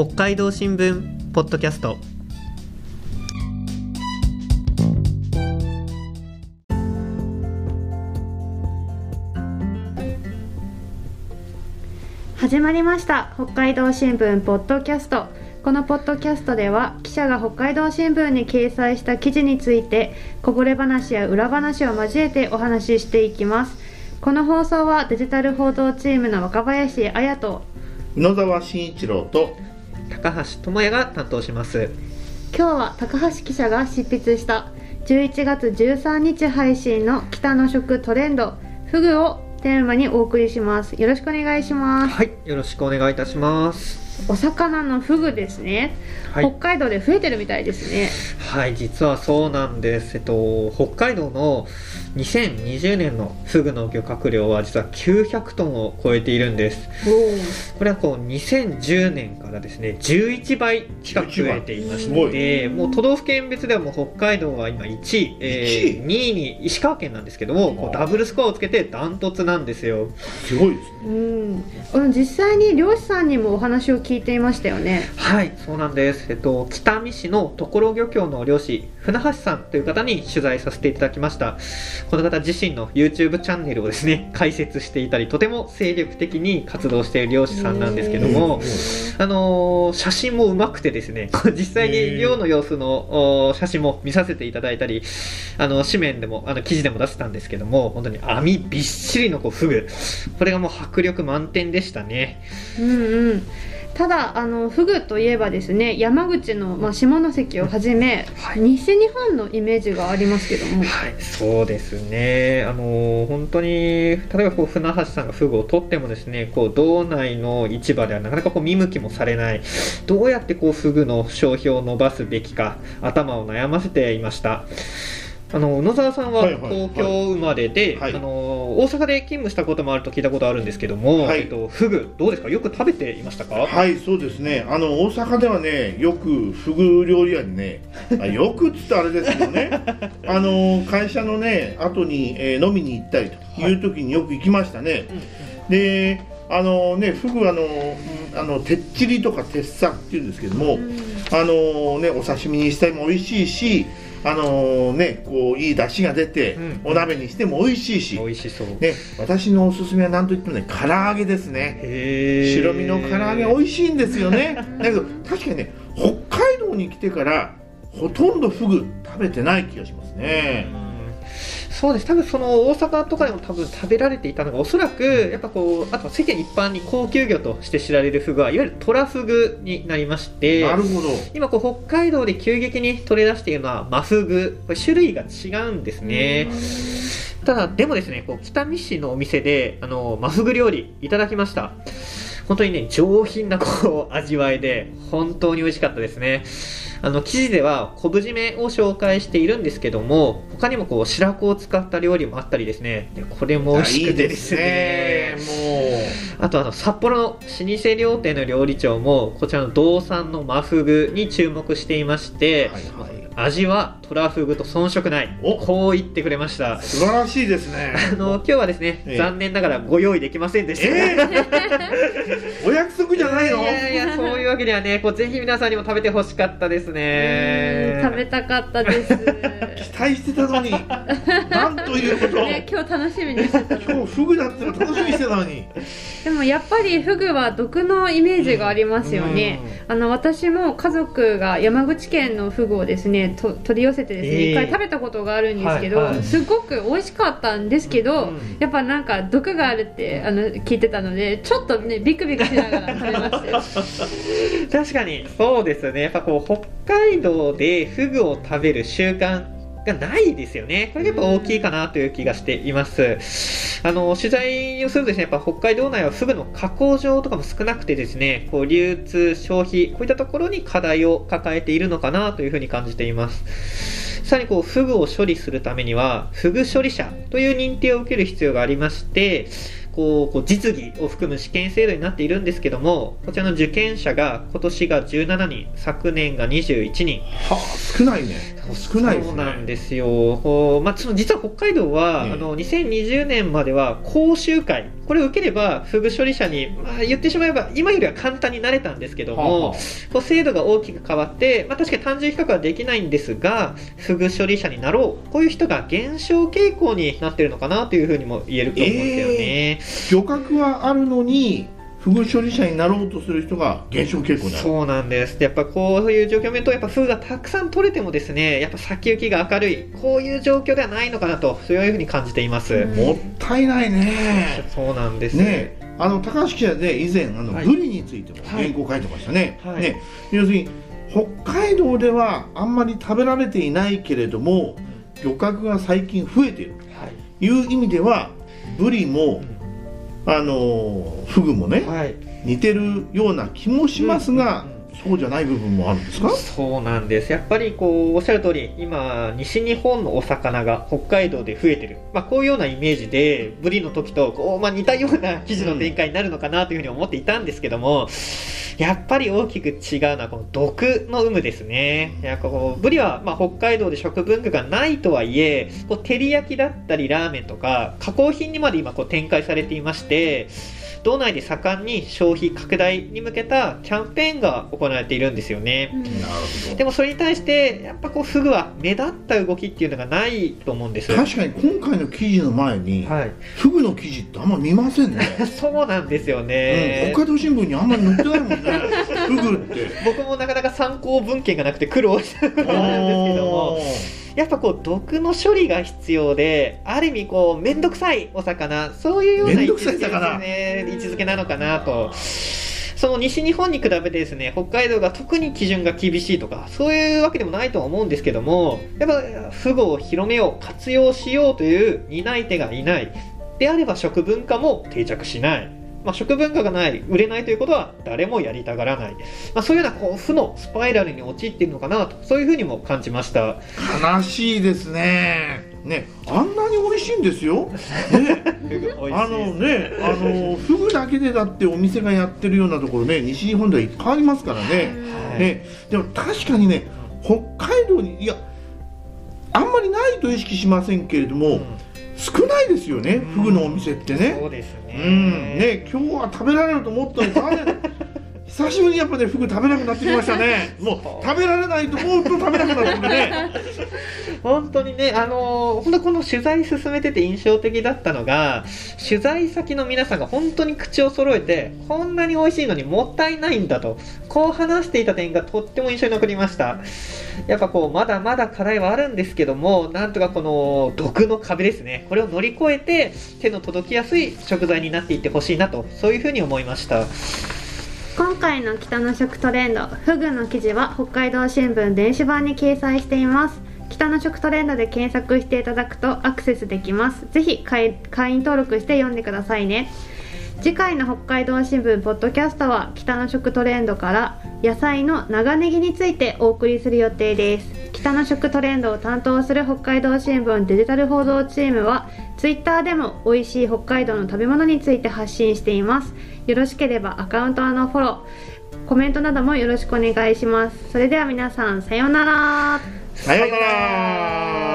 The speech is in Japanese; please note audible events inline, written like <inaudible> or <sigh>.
北海道新聞ポッドキャスト。始まりました。北海道新聞ポッドキャスト。このポッドキャストでは記者が北海道新聞に掲載した記事についてこぼれ話や裏話を交えてお話ししていきます。この放送はデジタル報道チームの若林彩と野沢慎一郎と高橋智也が担当します。今日は高橋記者が執筆した11月13日配信の北の食トレンドフグをテーマにお送りします。よろしくお願いします。はいよろしくお願いいたします。お魚のフグですね、はい。北海道で増えてるみたいですね。はい実はそうなんです。えっと北海道の2020年のフグの漁獲量は実は900トンを超えているんです。これはこう2010年からですね11倍近く増えていまし11てもう都道府県別ではもう北海道は今1位、えー、2位？に石川県なんですけどもこうダブルスコアをつけてダントツなんですよ。すごいですね。うん、うん実際に漁師さんにもお話を聞いていましたよね。はいそうなんです、えっと、北見市の所漁協の漁師船橋さんという方に取材させていただきましたこの方自身の YouTube チャンネルをですね解説していたりとても精力的に活動している漁師さんなんですけども、あのー写真もうまくてですね、<laughs> 実際に漁の様子のお写真も見させていただいたり、あの、紙面でも、あの、記事でも出せたんですけども、本当に網びっしりのこう、フグ。これがもう迫力満点でしたね。うんうんただあのフグといえばですね山口の、まあ、下関をはじめ、はい西日本のイメージがありますけどもはい、そうですね。あの本当に、例えばこう、船橋さんがフグを取ってもですね、こう、道内の市場ではなかなかこう、見向きもされない。どうやってこう、フグの消費を伸ばすべきか、頭を悩ませていました。あの野沢さんははいはいはい。東京生まれで、はい。あの大阪で勤務したこともあると聞いたことあるんですけども、はい。えっと、フグどうですか？よく食べていましたか、はいそうですね。あの大阪ではねよくフグ料理屋にね <laughs> あよくっつったらあれですけどね。あの会社のね後に、えー飲みに行ったりとい。う時によく行きましたね、であのねフグあのうんあのてっちりとかてっさっていうんですけども、あのねお刺身にしても美味しいしあのねこういい出汁が出て、うん。お鍋にしても美味しいし、美味しそう、ね、私のおすすめは何といってもね唐揚げですね。白身の唐揚げ美味しいんですよね。<laughs> だけど確かにね北海道に来てからほとんどフグ食べてない気がしますね。うんそうです。多分その大阪とかでも多分食べられていたのがおそらくやっぱこうあと世間一般に高級魚として知られるフグはいわゆるトラフグになりましてなるほど。今こう北海道で急激に取り出しているのはマフグこれ種類が違うんですね。ただでもですねこう北見市のお店であのマフグ料理いただきました。本当にね上品なこう味わいで本当に美味しかったですねあの記事では昆布締めを紹介しているんですけども他にもこう白子を使った料理もあったりですね。でこれも美味しくてですね。いいであとあの札幌の老舗料亭の料理長もこちらの道産のマフグに注目していまして、はいはい。味はトラフグと遜色ない。お。こう言ってくれました。素晴らしいですね。<laughs> あの今日はですね、ええ。残念ながらご用意できませんでした、えお約束じゃないの？いやいやそういうわけではねこうぜひ皆さんにも食べてほしかったですね。食べたかったです。<laughs> 期待してたのに。なんということ、ね、今日楽しみにしてた今日フグだっての楽しみにしてたのに。でもやっぱりフグは毒のイメージがありますよね、あの私も家族が山口県のフグをですねと取り寄せてですね、ええ。一回食べたことがあるんですけど、はいはい。すごく美味しかったんですけど、うんやっぱなんか毒があるってあの聞いてたのでちょっとねビクビクしながら食べましたよ。<laughs> 確かにそうですね。やっぱこう北海道でフグを食べる習慣がないですよね。これがやっぱ大きいかなという気がしています。あの取材をするとですねやっぱ北海道内はフグの加工場とかも少なくてですねこう流通消費こういったところに課題を抱えているのかなというふうに感じています。さらにこうフグを処理するためにはフグ処理者という認定を受ける必要がありましてこうこう実技を含む試験制度になっているんですけどもこちらの受験者が今年が17人昨年が21人。はあ少ないね。少ないですねそうなんですよ。こうまあ、実は北海道は、ええあの2020年までは講習会これを受ければフグ処理者に、まあ、言ってしまえば今よりは簡単になれたんですけども、はあはこう制度が大きく変わって、まあ、確かに単純比較はできないんですがフグ処理者になろうこういう人が減少傾向になってるのかなというふうにも言えると思うんですよね。漁獲はあるのにフグ処理者になろうとする人が減少傾向そうなんです。やっぱこういう状況を見ると、やっぱフグがたくさん取れてもですね、やっぱ先行きが明るい、こういう状況ではないのかなと、そういうふうに感じています。うん。もったいないね。そうなんです。ね。あの高橋記者で以前あの、はい。ブリについてもはい。原稿書いてましたね,、はい。ね。要するに北海道ではあんまり食べられていないけれども漁獲が最近増えている。はい。という意味ではブリも、あのフグもねはい。似てるような気もしますが、うんうんそうじゃない部分もあるんですか？そうなんです。やっぱりこう、おっしゃる通り、今、西日本のお魚が北海道で増えてる。まあ、こういうようなイメージで、ブリの時と、こう、まあ、似たような記事の展開になるのかなというふうに思っていたんですけども、やっぱり大きく違うのは、この毒の有無ですね。いや、こう、ブリは、まあ、北海道で食文化がないとはいえ、こう、照り焼きだったり、ラーメンとか、加工品にまで今、こう、展開されていまして、道内で盛んに消費拡大に向けたキャンペーンが行われているんですよね。でもそれに対してやっぱこうフグは目立った動きっていうのがないと思うんです。確かに今回の記事の前に、はい。フグの記事ってあんま見ませんね、<laughs> そうなんですようんね。北海道新聞にあんまり載ってないもんね <laughs> フグって僕もなかなか参考文献がなくて苦労したことがあるんですけども、やっぱこう毒の処理が必要で、ある意味こう面倒くさいお魚、そういうような面位置づけですね位置づけなのかなと。その西日本に比べてですね、北海道が特に基準が厳しいとか、そういうわけでもないとは思うんですけども、やっぱフグを広めよう、活用しようという担い手がいない。であれば食文化も定着しない。まあ、食文化がない、売れないということは誰もやりたがらない。まあ、そういうようなこう負のスパイラルに陥っているのかなと、そういうふうにも感じました。悲しいですね。ねあんなに美味しいんですよ、ね、<laughs> あのねあのフグだけでだってお店がやってるようなところね西日本ではいっぱいありますからね、はい。ね。でも確かにね北海道にいやあんまりないと意識しませんけれども、うん少ないですよね、フグのお店ってね。そうですね。うん、ね今日は食べられると思ったのに <laughs> 久しぶりにやっぱねフグ食べなくなってきましたね <laughs> もう食べられないと思うと食べなくなってくるね <laughs> 本当にね、あのー本当この取材進めてて印象的だったのが、取材先の皆さんが本当に口を揃えて、こんなに美味しいのにもったいないんだと、こう話していた点がとっても印象に残りました。やっぱこう、まだまだ課題はあるんですけども、なんとかこの毒の壁ですね、これを乗り越えて、手の届きやすい食材になっていってほしいなと、そういうふうに思いました。今回の北の食トレンドフグの記事は北海道新聞電子版に掲載しています。北の食トレンドで検索していただくとアクセスできます。ぜひ会会員登録して読んでくださいね。次回の北海道新聞ポッドキャストは北の食トレンドから野菜の長ネギについてお送りする予定です。北の食トレンドを担当する北海道新聞デジタル報道チームはツイッターでも美味しい北海道の食べ物について発信しています。よろしければアカウントのフォローコメントなどもよろしくお願いします。それでは皆さんさようなら。さようなら。